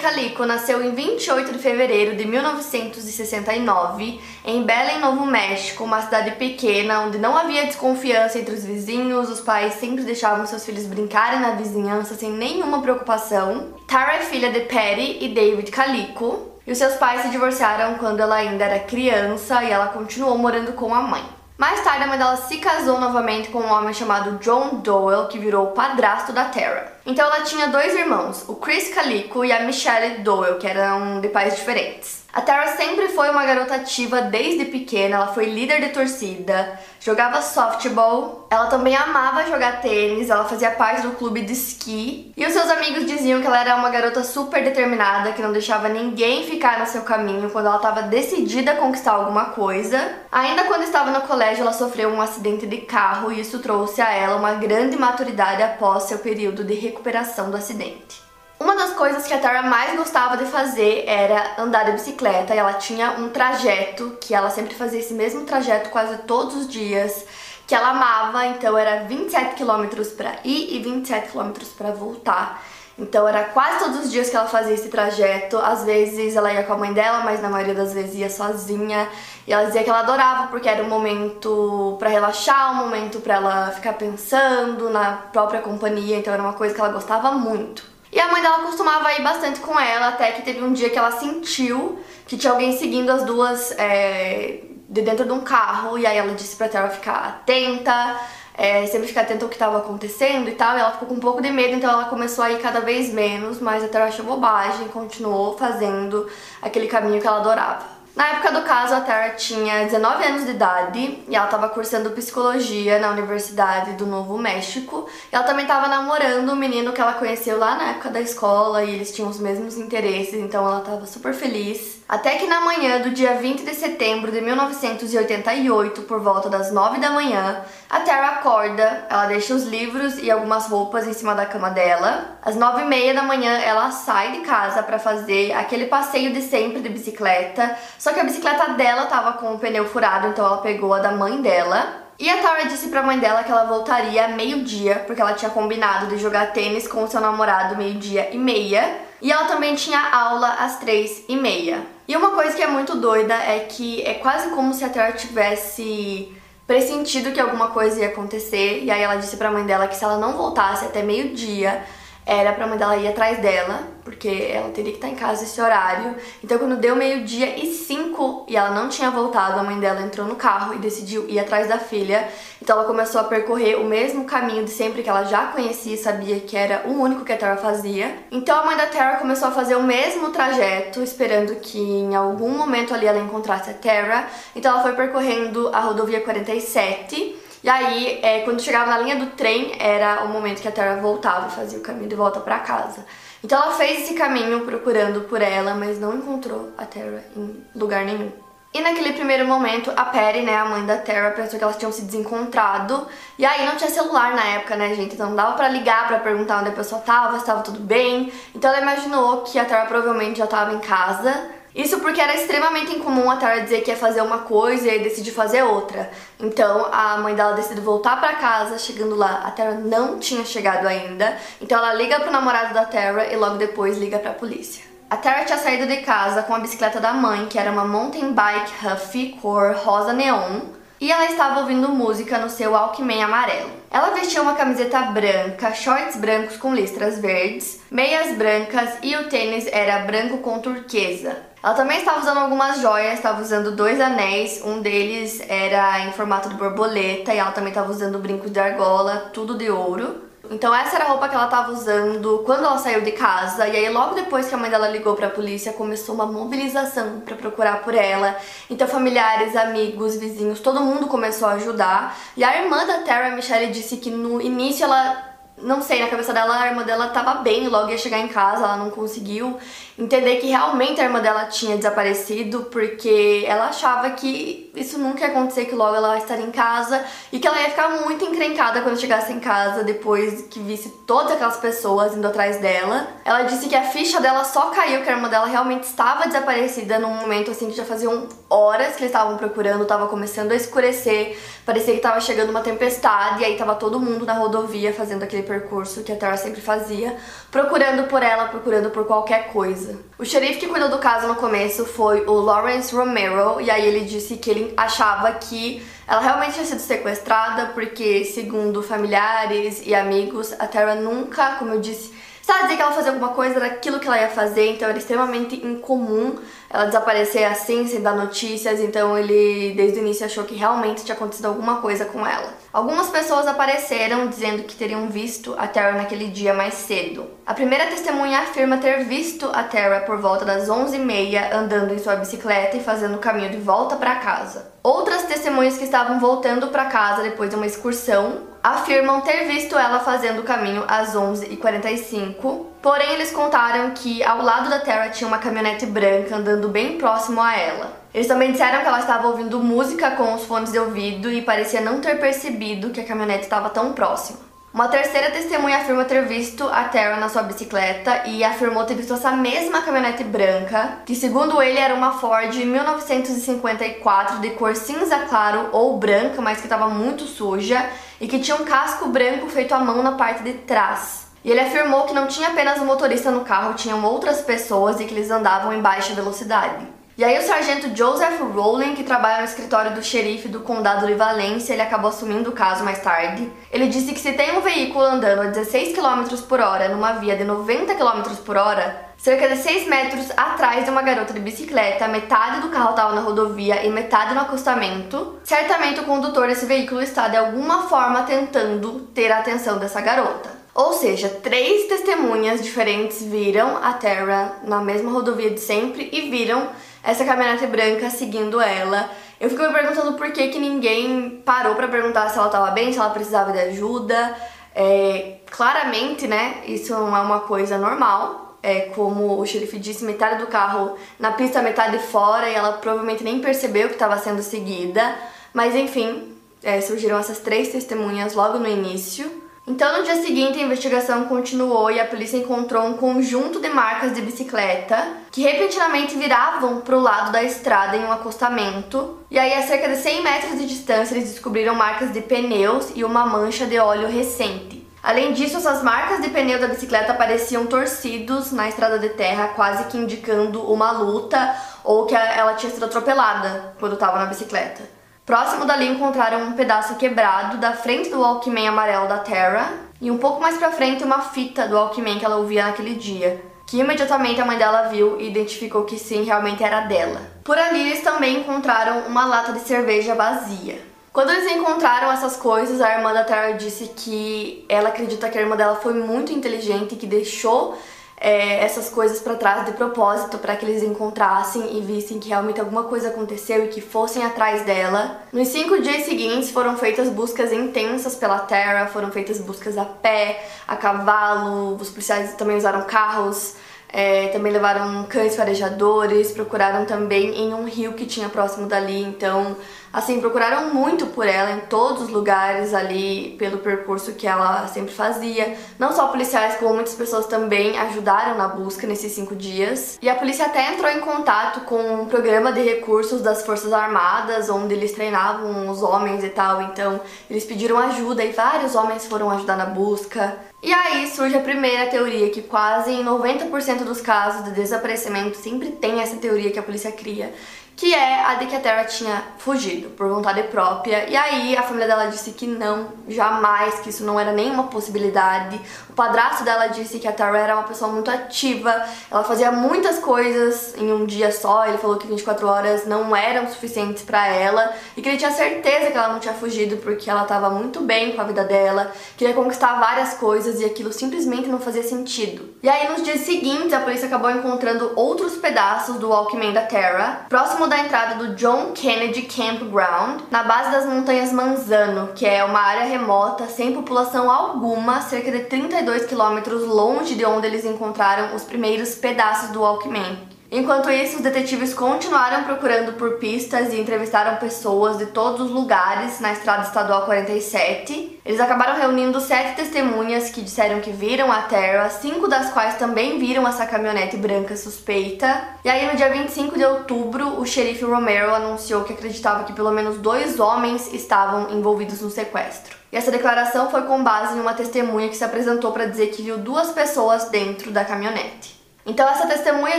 Calico nasceu em 28 de fevereiro de 1969 em Belém, Novo México, uma cidade pequena onde não havia desconfiança entre os vizinhos, os pais sempre deixavam seus filhos brincarem na vizinhança sem nenhuma preocupação. Tara é filha de Patty e David Calico, e os seus pais se divorciaram quando ela ainda era criança e ela continuou morando com a mãe. Mais tarde, a mãe dela se casou novamente com um homem chamado John Doyle, que virou o padrasto da Tara. Então ela tinha dois irmãos, o Chris Calico e a Michelle Doyle, que eram de pais diferentes. A Tara sempre foi uma garota ativa desde pequena, ela foi líder de torcida, jogava softball, ela também amava jogar tênis, ela fazia parte do clube de esqui e os seus amigos diziam que ela era uma garota super determinada, que não deixava ninguém ficar no seu caminho quando ela estava decidida a conquistar alguma coisa. Ainda quando estava no colégio, ela sofreu um acidente de carro e isso trouxe a ela uma grande maturidade após seu período de recuperação do acidente. Uma das coisas que a Tara mais gostava de fazer era andar de bicicleta e ela tinha um trajeto que ela sempre fazia esse mesmo trajeto quase todos os dias, que ela amava, então era 27 quilômetros para ir e 27 quilômetros para voltar. Então era quase todos os dias que ela fazia esse trajeto. Às vezes ela ia com a mãe dela, mas na maioria das vezes ia sozinha. E ela dizia que ela adorava porque era um momento para relaxar, um momento para ela ficar pensando na própria companhia, então era uma coisa que ela gostava muito. E a mãe dela costumava ir bastante com ela, até que teve um dia que ela sentiu que tinha alguém seguindo as duas é, de dentro de um carro, e aí ela disse pra Tara ficar atenta, é, sempre ficar atenta ao que estava acontecendo e tal, e ela ficou com um pouco de medo, então ela começou a ir cada vez menos, mas a Tara achou bobagem, continuou fazendo aquele caminho que ela adorava. Na época do caso, a Tara tinha 19 anos de idade e ela estava cursando psicologia na Universidade do Novo México. E ela também estava namorando um menino que ela conheceu lá na época da escola e eles tinham os mesmos interesses, então ela estava super feliz. Até que na manhã do dia 20 de setembro de 1988, por volta das 9 da manhã, a Tara acorda, ela deixa os livros e algumas roupas em cima da cama dela. Às 9 e meia da manhã, ela sai de casa para fazer aquele passeio de sempre de bicicleta, só que a bicicleta dela tava com o pneu furado, então ela pegou a da mãe dela. E a Tara disse pra mãe dela que ela voltaria meio-dia, porque ela tinha combinado de jogar tênis com o seu namorado meio-dia e meia. E ela também tinha aula às três e meia. E uma coisa que é muito doida é que é quase como se a Tara tivesse pressentido que alguma coisa ia acontecer. E aí ela disse pra mãe dela que se ela não voltasse até meio-dia, era pra mãe dela ir atrás dela, porque ela teria que estar em casa esse horário. Então, quando deu meio-dia e cinco e ela não tinha voltado, a mãe dela entrou no carro e decidiu ir atrás da filha. Então, ela começou a percorrer o mesmo caminho de sempre que ela já conhecia e sabia que era o único que a Tara fazia. Então, a mãe da Tara começou a fazer o mesmo trajeto, esperando que em algum momento ali ela encontrasse a Tara. Então, ela foi percorrendo a rodovia 47 e aí, é, quando chegava na linha do trem, era o momento que a Terra voltava e fazia o caminho de volta para casa. Então ela fez esse caminho procurando por ela, mas não encontrou a Terra em lugar nenhum. E naquele primeiro momento, a Perry, né, a mãe da Terra, pensou que elas tinham se desencontrado. E aí não tinha celular na época, né, gente? Então não dava pra ligar pra perguntar onde a pessoa tava, se tava tudo bem. Então ela imaginou que a Terra provavelmente já tava em casa isso porque era extremamente incomum a Tara dizer que ia fazer uma coisa e decidir fazer outra. Então a mãe dela decidiu voltar para casa, chegando lá, a Tara não tinha chegado ainda. Então ela liga pro namorado da Tara e logo depois liga pra polícia. A Tara tinha saído de casa com a bicicleta da mãe, que era uma mountain bike Huffy cor rosa neon, e ela estava ouvindo música no seu Walkman amarelo. Ela vestia uma camiseta branca, shorts brancos com listras verdes, meias brancas e o tênis era branco com turquesa. Ela também estava usando algumas joias, estava usando dois anéis, um deles era em formato de borboleta e ela também estava usando brincos de argola, tudo de ouro. Então essa era a roupa que ela estava usando quando ela saiu de casa. E aí logo depois que a mãe dela ligou para a polícia, começou uma mobilização para procurar por ela. Então familiares, amigos, vizinhos, todo mundo começou a ajudar. E a irmã da Tara, Michelle, disse que no início ela não sei, na cabeça dela a irmã dela tava bem, logo ia chegar em casa, ela não conseguiu entender que realmente a irmã dela tinha desaparecido, porque ela achava que isso nunca ia acontecer, que logo ela estaria em casa e que ela ia ficar muito encrencada quando chegasse em casa depois que visse todas aquelas pessoas indo atrás dela. Ela disse que a ficha dela só caiu, que a irmã dela realmente estava desaparecida num momento assim que já faziam horas que eles estavam procurando, tava começando a escurecer, parecia que tava chegando uma tempestade e aí tava todo mundo na rodovia fazendo aquele percurso que a Tara sempre fazia, procurando por ela, procurando por qualquer coisa. O xerife que cuidou do caso no começo foi o Lawrence Romero, e aí ele disse que ele achava que ela realmente tinha sido sequestrada, porque, segundo familiares e amigos, a Tara nunca, como eu disse, Sabe dizer que ela fazia alguma coisa daquilo que ela ia fazer, então era extremamente incomum ela desaparecer assim, sem dar notícias, então ele desde o início achou que realmente tinha acontecido alguma coisa com ela. Algumas pessoas apareceram dizendo que teriam visto a Tara naquele dia mais cedo. A primeira testemunha afirma ter visto a Tara por volta das 11h30 andando em sua bicicleta e fazendo o caminho de volta para casa. Outras testemunhas que estavam voltando para casa depois de uma excursão afirmam ter visto ela fazendo o caminho às 11h45, porém eles contaram que ao lado da Terra tinha uma caminhonete branca andando bem próximo a ela. Eles também disseram que ela estava ouvindo música com os fones de ouvido e parecia não ter percebido que a caminhonete estava tão próxima. Uma terceira testemunha afirma ter visto a Tara na sua bicicleta e afirmou ter visto essa mesma caminhonete branca, que segundo ele era uma Ford 1954 de cor cinza claro ou branca, mas que estava muito suja e que tinha um casco branco feito à mão na parte de trás. E ele afirmou que não tinha apenas o motorista no carro, tinham outras pessoas e que eles andavam em baixa velocidade. E aí o sargento Joseph Rowling, que trabalha no escritório do xerife do condado de Valência, ele acabou assumindo o caso mais tarde. Ele disse que se tem um veículo andando a 16 km por hora numa via de 90 km por hora, cerca de 6 metros atrás de uma garota de bicicleta, metade do carro estava na rodovia e metade no acostamento, certamente o condutor desse veículo está de alguma forma tentando ter a atenção dessa garota. Ou seja, três testemunhas diferentes viram a Terra na mesma rodovia de sempre e viram essa caminhonete branca seguindo ela. Eu fico me perguntando por que, que ninguém parou para perguntar se ela estava bem, se ela precisava de ajuda. É, claramente, né, isso não é uma coisa normal. É, como o xerife disse, metade do carro na pista, metade fora, e ela provavelmente nem percebeu que estava sendo seguida. Mas enfim, é, surgiram essas três testemunhas logo no início. Então, no dia seguinte, a investigação continuou e a polícia encontrou um conjunto de marcas de bicicleta que repentinamente viravam para o lado da estrada em um acostamento. E aí, a cerca de 100 metros de distância, eles descobriram marcas de pneus e uma mancha de óleo recente. Além disso, essas marcas de pneu da bicicleta pareciam torcidos na estrada de terra, quase que indicando uma luta ou que ela tinha sido atropelada quando estava na bicicleta. Próximo dali encontraram um pedaço quebrado da frente do Walkman amarelo da Terra e um pouco mais pra frente uma fita do Walkman que ela ouvia naquele dia, que imediatamente a mãe dela viu e identificou que sim, realmente era dela. Por ali eles também encontraram uma lata de cerveja vazia. Quando eles encontraram essas coisas, a irmã da Terra disse que ela acredita que a irmã dela foi muito inteligente e que deixou é, essas coisas para trás de propósito para que eles encontrassem e vissem que realmente alguma coisa aconteceu e que fossem atrás dela. Nos cinco dias seguintes foram feitas buscas intensas pela terra, foram feitas buscas a pé, a cavalo, os policiais também usaram carros. É, também levaram cães farejadores, procuraram também em um rio que tinha próximo dali, então Assim, procuraram muito por ela em todos os lugares ali, pelo percurso que ela sempre fazia. Não só policiais, como muitas pessoas também ajudaram na busca nesses cinco dias. E a polícia até entrou em contato com um programa de recursos das Forças Armadas, onde eles treinavam os homens e tal. Então, eles pediram ajuda e vários homens foram ajudar na busca. E aí surge a primeira teoria, que quase em 90% dos casos de desaparecimento sempre tem essa teoria que a polícia cria, que é a de que a Terra tinha fugido por vontade própria. E aí a família dela disse que não, jamais, que isso não era nenhuma possibilidade. O padrasto dela disse que a Terra era uma pessoa muito ativa, ela fazia muitas coisas em um dia só. Ele falou que 24 horas não eram suficientes para ela e que ele tinha certeza que ela não tinha fugido porque ela estava muito bem com a vida dela, queria conquistar várias coisas e aquilo simplesmente não fazia sentido. E aí, nos dias seguintes, a polícia acabou encontrando outros pedaços do Walkman da Terra, próximo da entrada do John Kennedy Campground, na base das montanhas Manzano, que é uma área remota, sem população alguma, cerca de 32 quilômetros longe de onde eles encontraram os primeiros pedaços do Walkman. Enquanto isso, os detetives continuaram procurando por pistas e entrevistaram pessoas de todos os lugares na estrada estadual 47. Eles acabaram reunindo sete testemunhas que disseram que viram a Terra, cinco das quais também viram essa caminhonete branca suspeita. E aí, no dia 25 de outubro, o xerife Romero anunciou que acreditava que pelo menos dois homens estavam envolvidos no sequestro. E essa declaração foi com base em uma testemunha que se apresentou para dizer que viu duas pessoas dentro da caminhonete. Então, essa testemunha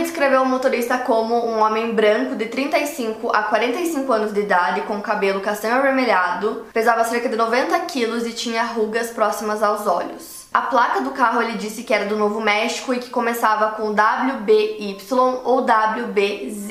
descreveu o motorista como um homem branco de 35 a 45 anos de idade, com cabelo castanho avermelhado, pesava cerca de 90 quilos e tinha rugas próximas aos olhos. A placa do carro ele disse que era do Novo México e que começava com WBY ou WBZ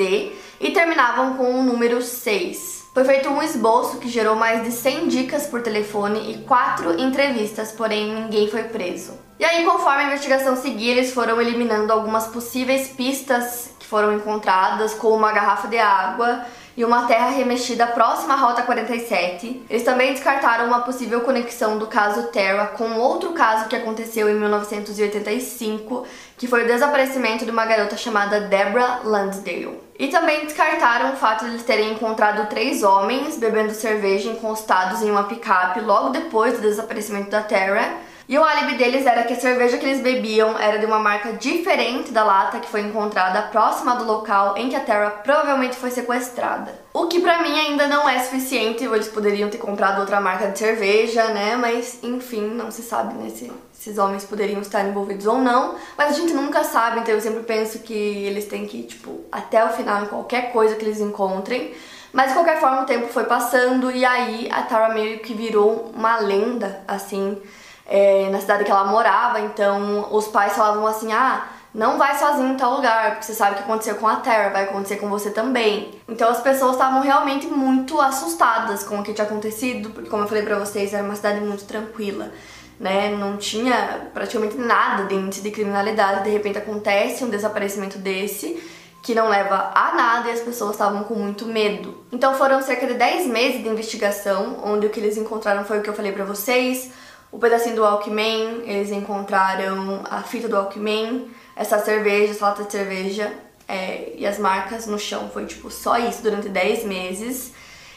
e terminavam com o número 6. Foi feito um esboço que gerou mais de 100 dicas por telefone e quatro entrevistas, porém ninguém foi preso. E aí, conforme a investigação seguia, eles foram eliminando algumas possíveis pistas que foram encontradas, como uma garrafa de água e uma terra remexida próxima à Rota 47. Eles também descartaram uma possível conexão do caso Terra com outro caso que aconteceu em 1985, que foi o desaparecimento de uma garota chamada Deborah Lansdale. E também descartaram o fato de eles terem encontrado três homens bebendo cerveja encostados em uma picape logo depois do desaparecimento da Terra e o álibi deles era que a cerveja que eles bebiam era de uma marca diferente da lata que foi encontrada próxima do local em que a Terra provavelmente foi sequestrada. O que para mim ainda não é suficiente, eles poderiam ter comprado outra marca de cerveja, né? Mas enfim, não se sabe né, se esses homens poderiam estar envolvidos ou não. Mas a gente nunca sabe, então eu sempre penso que eles têm que ir, tipo, até o final em qualquer coisa que eles encontrem. Mas de qualquer forma o tempo foi passando e aí a Tara meio que virou uma lenda, assim, é, na cidade que ela morava, então os pais falavam assim: ah, não vai sozinho em tal lugar, porque você sabe o que aconteceu com a Terra, vai acontecer com você também. Então as pessoas estavam realmente muito assustadas com o que tinha acontecido, porque como eu falei pra vocês, era uma cidade muito tranquila. Né? Não tinha praticamente nada de índice de criminalidade, de repente acontece um desaparecimento desse que não leva a nada e as pessoas estavam com muito medo. Então foram cerca de 10 meses de investigação, onde o que eles encontraram foi o que eu falei para vocês, o pedacinho do Walkman, eles encontraram a fita do Walkman, essa cerveja, essa lata de cerveja é, e as marcas no chão. Foi tipo só isso durante 10 meses.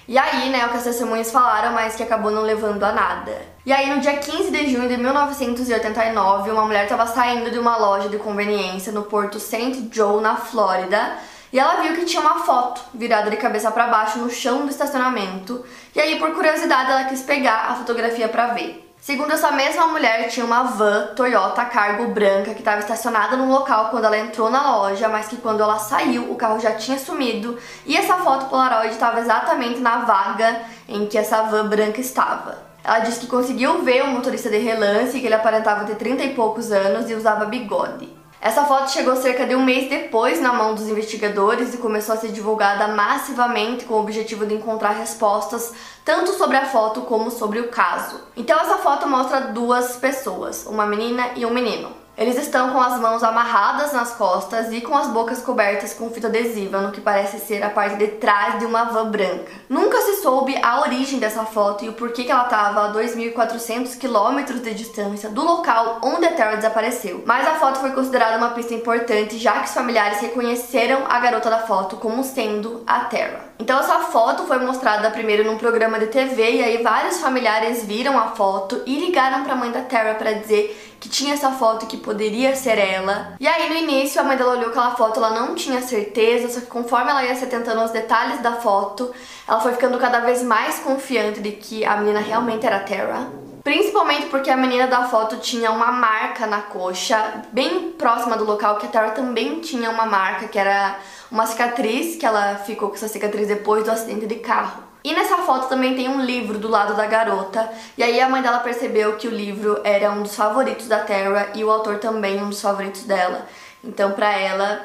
E aí, né, o que as testemunhas falaram, mas que acabou não levando a nada. E aí, no dia 15 de junho de 1989, uma mulher estava saindo de uma loja de conveniência no porto St. Joe, na Flórida, e ela viu que tinha uma foto virada de cabeça para baixo no chão do estacionamento. E aí, por curiosidade, ela quis pegar a fotografia para ver. Segundo essa mesma mulher, tinha uma van Toyota Cargo branca que estava estacionada no local quando ela entrou na loja, mas que quando ela saiu, o carro já tinha sumido e essa foto Polaroid estava exatamente na vaga em que essa van branca estava. Ela disse que conseguiu ver o motorista de relance, que ele aparentava ter 30 e poucos anos e usava bigode. Essa foto chegou cerca de um mês depois na mão dos investigadores e começou a ser divulgada massivamente com o objetivo de encontrar respostas tanto sobre a foto como sobre o caso. Então essa foto mostra duas pessoas, uma menina e um menino. Eles estão com as mãos amarradas nas costas e com as bocas cobertas com fita adesiva, no que parece ser a parte de trás de uma van branca. Nunca se soube a origem dessa foto e o porquê que ela estava a 2.400 quilômetros de distância do local onde a Terra desapareceu. Mas a foto foi considerada uma pista importante, já que os familiares reconheceram a garota da foto como sendo a Terra. Então essa foto foi mostrada primeiro num programa de TV e aí vários familiares viram a foto e ligaram para a mãe da Terra para dizer que tinha essa foto que poderia ser ela. E aí no início a mãe dela olhou aquela foto, ela não tinha certeza, só que conforme ela ia se atentando aos detalhes da foto, ela foi ficando cada vez mais confiante de que a menina realmente era Terra. Principalmente porque a menina da foto tinha uma marca na coxa, bem próxima do local que a Terra também tinha uma marca, que era uma cicatriz, que ela ficou com essa cicatriz depois do acidente de carro. E nessa foto também tem um livro do lado da garota, e aí a mãe dela percebeu que o livro era um dos favoritos da Terra e o autor também um dos favoritos dela. Então, para ela,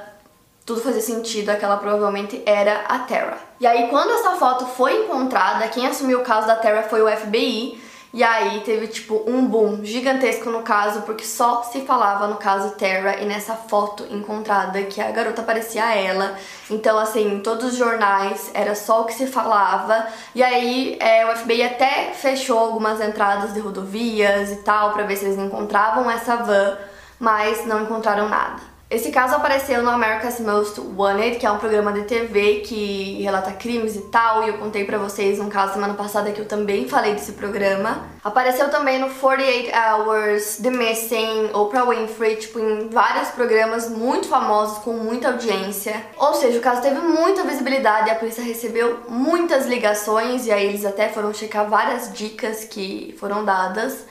tudo fazia sentido, aquela provavelmente era a Terra. E aí, quando essa foto foi encontrada, quem assumiu o caso da Terra foi o FBI, E aí teve tipo um boom gigantesco no caso, porque só se falava no caso Terra e nessa foto encontrada que a garota parecia ela. Então, assim, em todos os jornais era só o que se falava. E aí é, o FBI até fechou algumas entradas de rodovias e tal para ver se eles encontravam essa van, mas não encontraram nada. Esse caso apareceu no America's Most Wanted, que é um programa de TV que relata crimes e tal, e eu contei pra vocês um caso semana passada que eu também falei desse programa. Apareceu também no 48 Hours, The Missing, Oprah Winfrey, tipo, em vários programas muito famosos, com muita audiência. Ou seja, o caso teve muita visibilidade, a polícia recebeu muitas ligações, e aí eles até foram checar várias dicas que foram dadas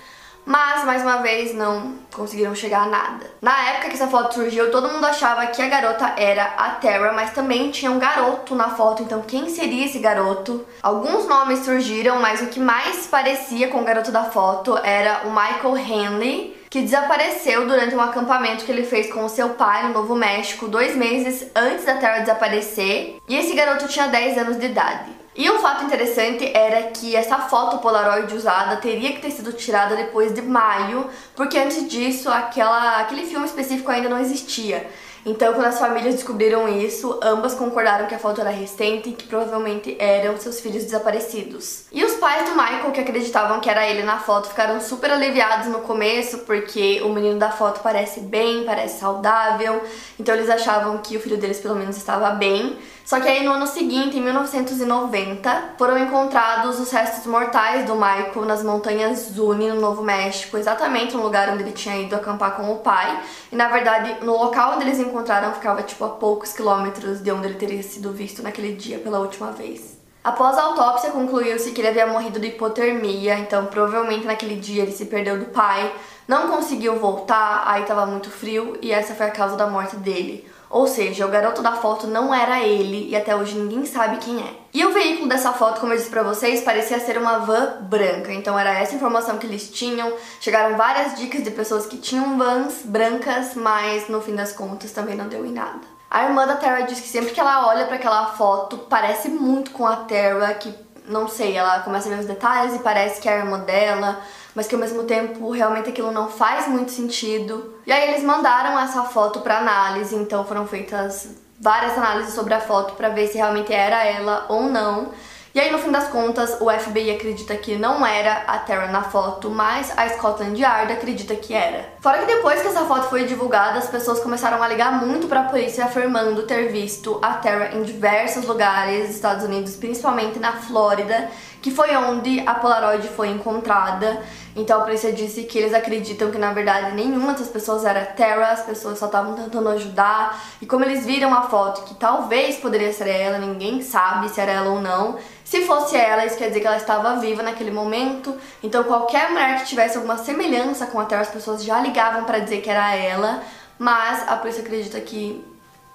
mas mais uma vez não conseguiram chegar a nada. Na época que essa foto surgiu, todo mundo achava que a garota era a Terra, mas também tinha um garoto na foto, então quem seria esse garoto? Alguns nomes surgiram, mas o que mais parecia com o garoto da foto era o Michael Henley, que desapareceu durante um acampamento que ele fez com seu pai no Novo México dois meses antes da Terra desaparecer, e esse garoto tinha 10 anos de idade. E um fato interessante era que essa foto Polaroid usada teria que ter sido tirada depois de maio, porque antes disso aquela, aquele filme específico ainda não existia. Então, quando as famílias descobriram isso, ambas concordaram que a foto era recente e que provavelmente eram seus filhos desaparecidos. E os pais do Michael, que acreditavam que era ele na foto, ficaram super aliviados no começo, porque o menino da foto parece bem, parece saudável, então eles achavam que o filho deles pelo menos estava bem. Só que aí no ano seguinte, em 1990, foram encontrados os restos mortais do Michael nas montanhas Zuni, no Novo México, exatamente no lugar onde ele tinha ido acampar com o pai. E na verdade, no local onde eles encontraram ficava tipo a poucos quilômetros de onde ele teria sido visto naquele dia pela última vez. Após a autópsia, concluiu-se que ele havia morrido de hipotermia, então provavelmente naquele dia ele se perdeu do pai, não conseguiu voltar, aí estava muito frio e essa foi a causa da morte dele. Ou seja, o garoto da foto não era ele e até hoje ninguém sabe quem é. E o veículo dessa foto, como eu disse pra vocês, parecia ser uma van branca. Então era essa informação que eles tinham. Chegaram várias dicas de pessoas que tinham vans brancas, mas no fim das contas também não deu em nada. A irmã da Terra diz que sempre que ela olha para aquela foto, parece muito com a Terra, que não sei, ela começa a ver os detalhes e parece que é a irmã dela mas que ao mesmo tempo realmente aquilo não faz muito sentido. E aí eles mandaram essa foto para análise, então foram feitas várias análises sobre a foto para ver se realmente era ela ou não. E aí, no fim das contas, o FBI acredita que não era a Terra na foto, mas a Scotland Yard acredita que era. Fora que depois que essa foto foi divulgada, as pessoas começaram a ligar muito para a polícia afirmando ter visto a Terra em diversos lugares dos Estados Unidos, principalmente na Flórida, que foi onde a Polaroid foi encontrada. Então a polícia disse que eles acreditam que na verdade nenhuma das pessoas era Terra, as pessoas só estavam tentando ajudar. E como eles viram a foto que talvez poderia ser ela, ninguém sabe se era ela ou não. Se fosse ela, isso quer dizer que ela estava viva naquele momento. Então qualquer mulher que tivesse alguma semelhança com a Terra, as pessoas já ligavam para dizer que era ela. Mas a polícia acredita que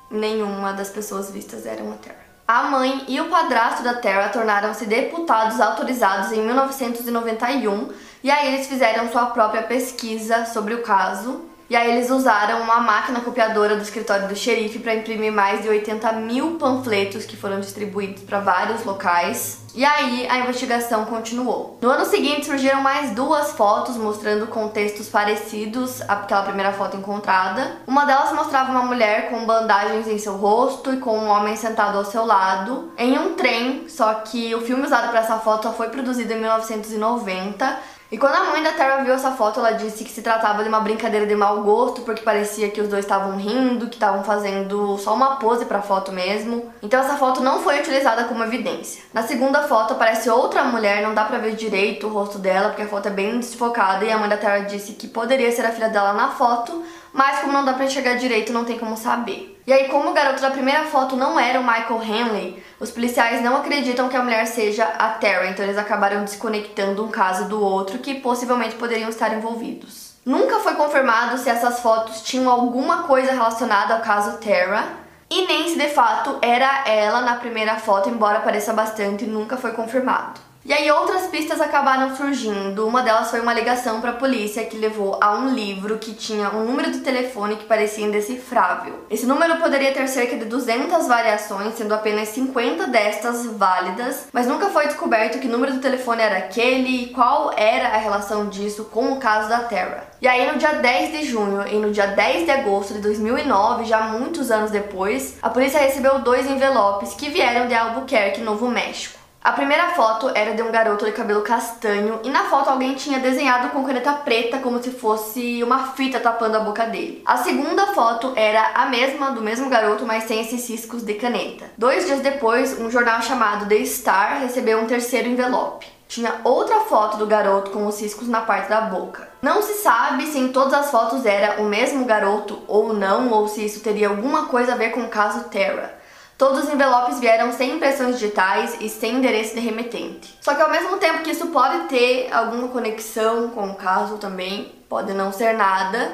nenhuma das pessoas vistas eram a Terra. A mãe e o padrasto da Terra tornaram-se deputados autorizados em 1991 e aí eles fizeram sua própria pesquisa sobre o caso. E aí eles usaram uma máquina copiadora do escritório do xerife para imprimir mais de 80 mil panfletos que foram distribuídos para vários locais. E aí a investigação continuou. No ano seguinte surgiram mais duas fotos mostrando contextos parecidos àquela primeira foto encontrada. Uma delas mostrava uma mulher com bandagens em seu rosto e com um homem sentado ao seu lado em um trem, só que o filme usado para essa foto foi produzido em 1990 e quando a mãe da Terra viu essa foto, ela disse que se tratava de uma brincadeira de mau gosto, porque parecia que os dois estavam rindo, que estavam fazendo só uma pose pra foto mesmo. Então essa foto não foi utilizada como evidência. Na segunda foto aparece outra mulher, não dá pra ver direito o rosto dela, porque a foto é bem desfocada, e a mãe da Terra disse que poderia ser a filha dela na foto, mas como não dá pra enxergar direito, não tem como saber. E aí, como o garoto da primeira foto não era o Michael Henley, os policiais não acreditam que a mulher seja a Tara, então eles acabaram desconectando um caso do outro que possivelmente poderiam estar envolvidos. Nunca foi confirmado se essas fotos tinham alguma coisa relacionada ao caso Tara, e nem se de fato era ela na primeira foto, embora pareça bastante, nunca foi confirmado. E aí outras pistas acabaram surgindo. Uma delas foi uma ligação para a polícia que levou a um livro que tinha um número de telefone que parecia indecifrável. Esse número poderia ter cerca de 200 variações, sendo apenas 50 destas válidas, mas nunca foi descoberto que número do telefone era aquele e qual era a relação disso com o caso da Terra. E aí no dia 10 de junho e no dia 10 de agosto de 2009, já muitos anos depois, a polícia recebeu dois envelopes que vieram de Albuquerque, Novo México. A primeira foto era de um garoto de cabelo castanho e na foto alguém tinha desenhado com caneta preta como se fosse uma fita tapando a boca dele. A segunda foto era a mesma do mesmo garoto, mas sem esses ciscos de caneta. Dois dias depois, um jornal chamado The Star recebeu um terceiro envelope. Tinha outra foto do garoto com os ciscos na parte da boca. Não se sabe se em todas as fotos era o mesmo garoto ou não, ou se isso teria alguma coisa a ver com o caso Terra. Todos os envelopes vieram sem impressões digitais e sem endereço de remetente. Só que ao mesmo tempo que isso pode ter alguma conexão com o caso também, pode não ser nada,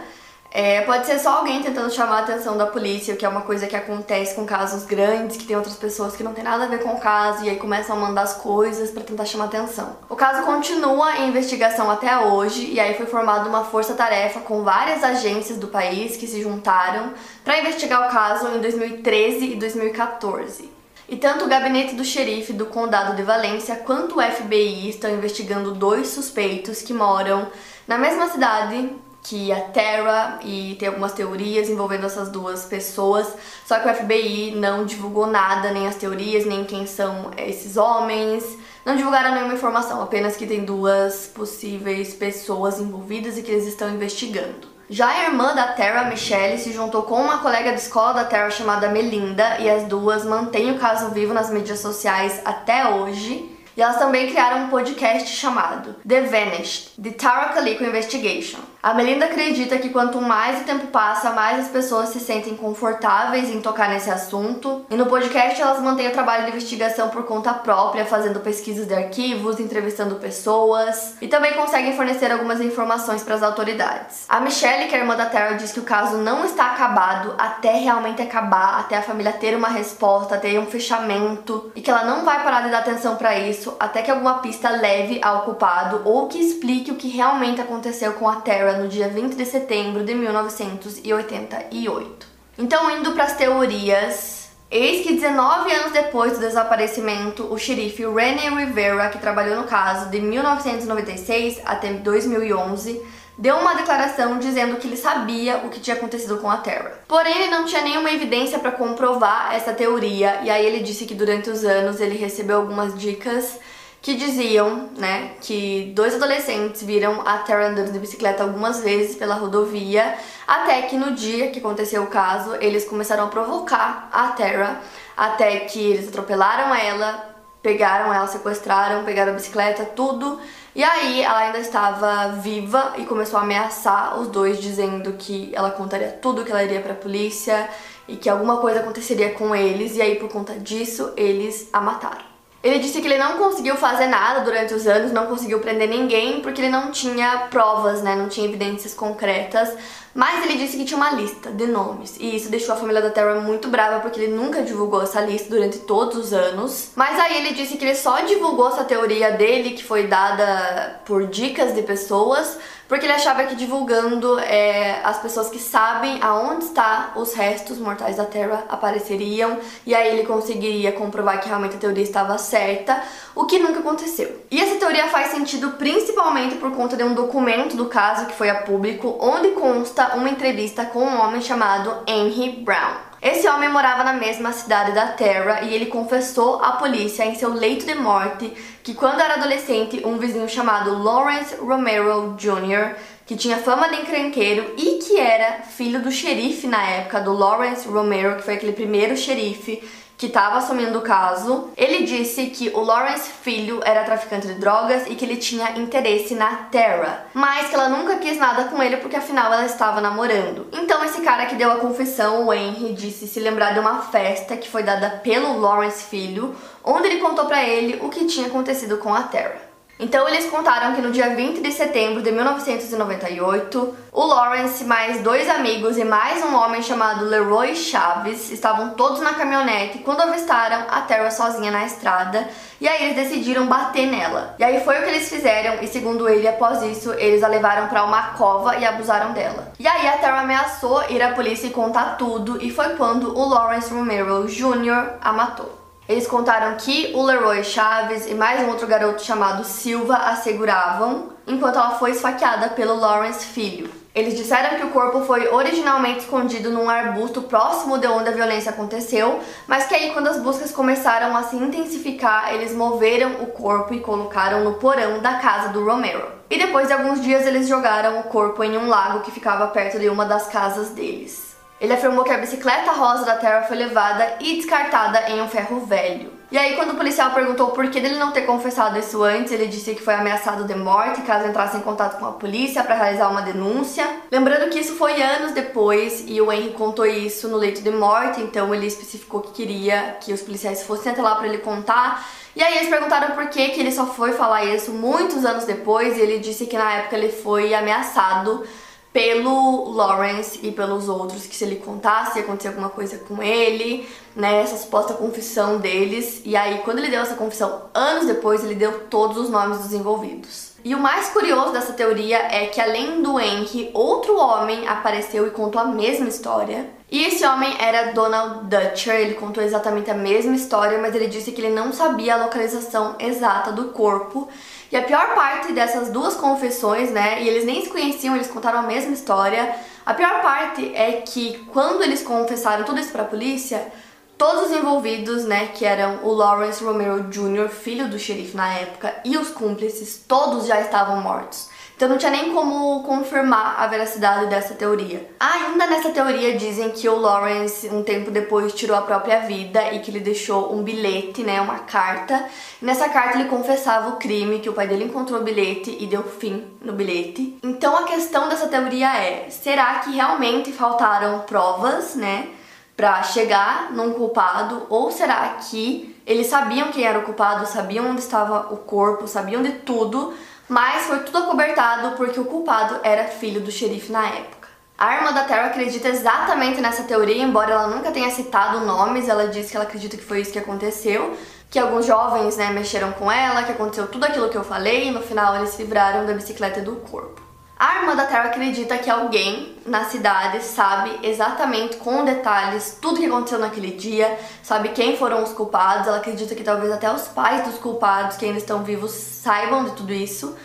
é, pode ser só alguém tentando chamar a atenção da polícia, que é uma coisa que acontece com casos grandes, que tem outras pessoas que não tem nada a ver com o caso e aí começam a mandar as coisas para tentar chamar atenção. O caso continua em investigação até hoje e aí foi formada uma força-tarefa com várias agências do país que se juntaram para investigar o caso em 2013 e 2014. E tanto o gabinete do xerife do condado de Valência quanto o FBI estão investigando dois suspeitos que moram na mesma cidade que a Terra e tem algumas teorias envolvendo essas duas pessoas, só que o FBI não divulgou nada, nem as teorias, nem quem são esses homens. Não divulgaram nenhuma informação, apenas que tem duas possíveis pessoas envolvidas e que eles estão investigando. Já a irmã da Terra, Michelle, se juntou com uma colega de escola da Terra chamada Melinda e as duas mantêm o caso vivo nas mídias sociais até hoje. E elas também criaram um podcast chamado The Vanished, The Tara Calico Investigation. A Melinda acredita que quanto mais o tempo passa, mais as pessoas se sentem confortáveis em tocar nesse assunto. E no podcast elas mantêm o trabalho de investigação por conta própria, fazendo pesquisas de arquivos, entrevistando pessoas e também conseguem fornecer algumas informações para as autoridades. A Michelle, que é irmã da Tara, diz que o caso não está acabado até realmente acabar, até a família ter uma resposta, ter um fechamento e que ela não vai parar de dar atenção para isso isso até que alguma pista leve ao culpado ou que explique o que realmente aconteceu com a Terra no dia 20 de setembro de 1988. Então, indo para as teorias, eis que 19 anos depois do desaparecimento, o xerife René Rivera, que trabalhou no caso de 1996 até 2011, deu uma declaração dizendo que ele sabia o que tinha acontecido com a Terra. Porém, ele não tinha nenhuma evidência para comprovar essa teoria, e aí ele disse que durante os anos ele recebeu algumas dicas que diziam, né, que dois adolescentes viram a Terra andando de bicicleta algumas vezes pela rodovia, até que no dia que aconteceu o caso, eles começaram a provocar a Terra, até que eles atropelaram ela, pegaram ela, sequestraram, pegaram a bicicleta, tudo. E aí ela ainda estava viva e começou a ameaçar os dois, dizendo que ela contaria tudo que ela iria para a polícia e que alguma coisa aconteceria com eles. E aí por conta disso eles a mataram. Ele disse que ele não conseguiu fazer nada durante os anos, não conseguiu prender ninguém porque ele não tinha provas, né, não tinha evidências concretas, mas ele disse que tinha uma lista de nomes. E isso deixou a família da Terra muito brava porque ele nunca divulgou essa lista durante todos os anos. Mas aí ele disse que ele só divulgou essa teoria dele que foi dada por dicas de pessoas porque ele achava que divulgando é, as pessoas que sabem aonde está os restos mortais da Terra apareceriam e aí ele conseguiria comprovar que realmente a teoria estava certa, o que nunca aconteceu. E essa teoria faz sentido principalmente por conta de um documento do caso que foi a público, onde consta uma entrevista com um homem chamado Henry Brown. Esse homem morava na mesma cidade da Terra e ele confessou à polícia em seu leito de morte que quando era adolescente, um vizinho chamado Lawrence Romero Jr., que tinha fama de encrenqueiro e que era filho do xerife na época, do Lawrence Romero, que foi aquele primeiro xerife que estava assumindo o caso, ele disse que o Lawrence filho era traficante de drogas e que ele tinha interesse na Terra, mas que ela nunca quis nada com ele porque afinal ela estava namorando. Então esse cara que deu a confissão, o Henry, disse se lembrar de uma festa que foi dada pelo Lawrence filho, onde ele contou para ele o que tinha acontecido com a Terra. Então eles contaram que no dia 20 de setembro de 1998, o Lawrence, mais dois amigos e mais um homem chamado Leroy Chaves estavam todos na caminhonete quando avistaram a Tara sozinha na estrada e aí eles decidiram bater nela. E aí foi o que eles fizeram e segundo ele, após isso, eles a levaram para uma cova e abusaram dela. E aí a Tara ameaçou ir à polícia e contar tudo e foi quando o Lawrence Romero Jr. a matou. Eles contaram que o Leroy Chaves e mais um outro garoto chamado Silva a seguravam enquanto ela foi esfaqueada pelo Lawrence Filho. Eles disseram que o corpo foi originalmente escondido num arbusto próximo de onde a violência aconteceu, mas que aí quando as buscas começaram a se intensificar, eles moveram o corpo e colocaram no porão da casa do Romero. E depois de alguns dias eles jogaram o corpo em um lago que ficava perto de uma das casas deles. Ele afirmou que a bicicleta rosa da Terra foi levada e descartada em um ferro velho. E aí, quando o policial perguntou por que ele não ter confessado isso antes, ele disse que foi ameaçado de morte caso entrasse em contato com a polícia para realizar uma denúncia. Lembrando que isso foi anos depois e o Henry contou isso no leito de morte, então ele especificou que queria que os policiais fossem até lá para ele contar. E aí eles perguntaram por que, que ele só foi falar isso muitos anos depois e ele disse que na época ele foi ameaçado pelo Lawrence e pelos outros que se ele contasse ia acontecer alguma coisa com ele, né, essa suposta confissão deles. E aí quando ele deu essa confissão anos depois, ele deu todos os nomes dos envolvidos. E o mais curioso dessa teoria é que além do Henry, outro homem apareceu e contou a mesma história. E esse homem era Donald Dutcher, ele contou exatamente a mesma história, mas ele disse que ele não sabia a localização exata do corpo e a pior parte dessas duas confissões, né, e eles nem se conheciam, eles contaram a mesma história. A pior parte é que quando eles confessaram tudo isso para a polícia, todos os envolvidos, né, que eram o Lawrence Romero Jr., filho do xerife na época, e os cúmplices, todos já estavam mortos. Então não tinha nem como confirmar a veracidade dessa teoria. Ainda nessa teoria dizem que o Lawrence, um tempo depois, tirou a própria vida e que ele deixou um bilhete, né, uma carta. Nessa carta ele confessava o crime, que o pai dele encontrou o bilhete e deu fim no bilhete. Então a questão dessa teoria é, será que realmente faltaram provas, né, para chegar num culpado ou será que eles sabiam quem era o culpado, sabiam onde estava o corpo, sabiam de tudo, mas foi tudo acobertado porque o culpado era filho do xerife na época. A irmã da Terra acredita exatamente nessa teoria, embora ela nunca tenha citado nomes, ela diz que ela acredita que foi isso que aconteceu, que alguns jovens né, mexeram com ela, que aconteceu tudo aquilo que eu falei e no final eles se livraram da bicicleta e do corpo. A irmã da Terra acredita que alguém na cidade sabe exatamente com detalhes tudo que aconteceu naquele dia, sabe quem foram os culpados. Ela acredita que talvez até os pais dos culpados que ainda estão vivos saibam de tudo isso,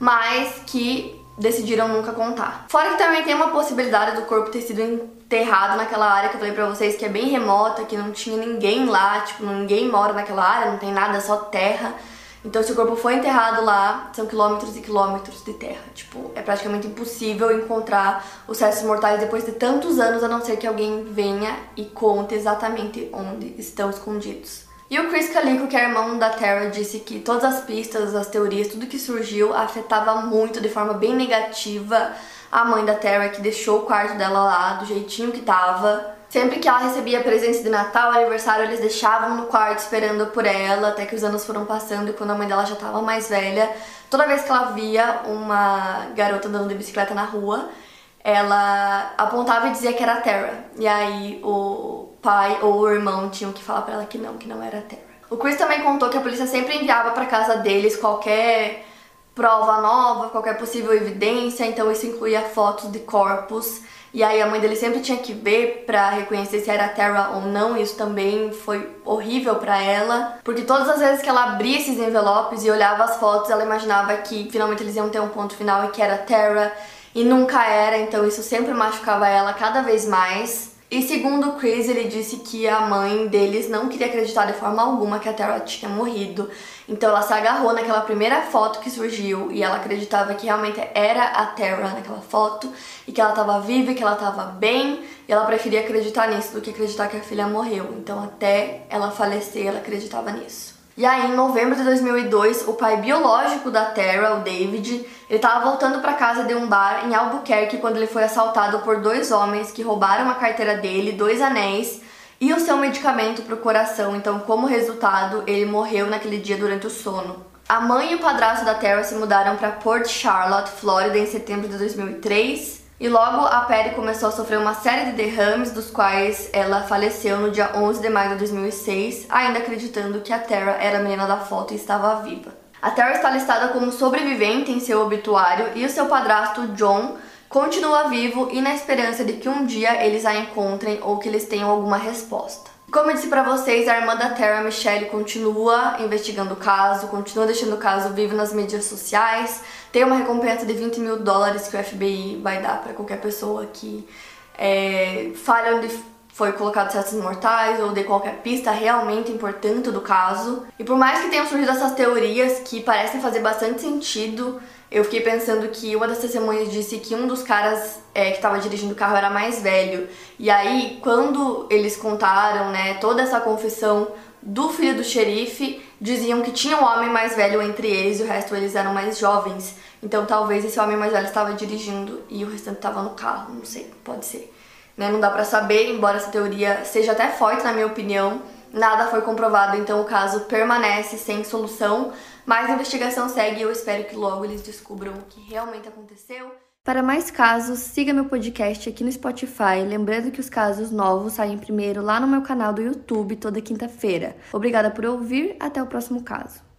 mas que decidiram nunca contar. Fora que também tem uma possibilidade do corpo ter sido enterrado naquela área que eu falei pra vocês que é bem remota, que não tinha ninguém lá, tipo, ninguém mora naquela área, não tem nada, só terra. Então, se o corpo foi enterrado lá, são quilômetros e quilômetros de terra. Tipo, é praticamente impossível encontrar os restos mortais depois de tantos anos, a não ser que alguém venha e conte exatamente onde estão escondidos. E o Chris Calico, que é irmão da Tara, disse que todas as pistas, as teorias, tudo que surgiu afetava muito, de forma bem negativa, a mãe da Tara, que deixou o quarto dela lá do jeitinho que tava. Sempre que ela recebia presentes de Natal, aniversário, eles deixavam no quarto esperando por ela, até que os anos foram passando e quando a mãe dela já estava mais velha, toda vez que ela via uma garota andando de bicicleta na rua, ela apontava e dizia que era a Terra. E aí o pai ou o irmão tinham que falar para ela que não, que não era a Terra. O Chris também contou que a polícia sempre enviava para casa deles qualquer prova nova, qualquer possível evidência, então isso incluía fotos de corpos e aí a mãe dele sempre tinha que ver para reconhecer se era Terra ou não. Isso também foi horrível para ela, porque todas as vezes que ela abria esses envelopes e olhava as fotos, ela imaginava que finalmente eles iam ter um ponto final e que era Terra e nunca era, então isso sempre machucava ela cada vez mais. E segundo o Chris, ele disse que a mãe deles não queria acreditar de forma alguma que a Tara tinha morrido. Então ela se agarrou naquela primeira foto que surgiu e ela acreditava que realmente era a Tara naquela foto e que ela estava viva e que ela estava bem. E ela preferia acreditar nisso do que acreditar que a filha morreu. Então até ela falecer, ela acreditava nisso. E aí, em novembro de 2002, o pai biológico da Tara, o David, ele estava voltando para casa de um bar em Albuquerque quando ele foi assaltado por dois homens que roubaram a carteira dele, dois anéis e o seu medicamento para o coração. Então, como resultado, ele morreu naquele dia durante o sono. A mãe e o padrasto da Terra se mudaram para Port Charlotte, Flórida, em setembro de 2003. E logo a Perry começou a sofrer uma série de derrames, dos quais ela faleceu no dia 11 de maio de 2006, ainda acreditando que a Terra era a menina da foto e estava viva. A Terra está listada como sobrevivente em seu obituário e o seu padrasto John continua vivo e na esperança de que um dia eles a encontrem ou que eles tenham alguma resposta. Como eu disse para vocês, a irmã da Terra, Michelle, continua investigando o caso, continua deixando o caso vivo nas mídias sociais. Tem uma recompensa de 20 mil dólares que o FBI vai dar para qualquer pessoa que é, fale onde foi colocado certos mortais ou de qualquer pista realmente importante do caso. E por mais que tenham surgido essas teorias que parecem fazer bastante sentido, eu fiquei pensando que uma das testemunhas disse que um dos caras é, que estava dirigindo o carro era mais velho. E aí, quando eles contaram, né, toda essa confissão do filho do xerife, diziam que tinha um homem mais velho entre eles e o resto eles eram mais jovens. Então talvez esse homem mais velho estava dirigindo e o restante estava no carro, não sei, pode ser. Né? Não dá para saber, embora essa teoria seja até forte na minha opinião, nada foi comprovado, então o caso permanece sem solução. Mas a investigação segue e eu espero que logo eles descubram o que realmente aconteceu. Para mais casos, siga meu podcast aqui no Spotify. Lembrando que os casos novos saem primeiro lá no meu canal do YouTube toda quinta-feira. Obrigada por ouvir, até o próximo caso.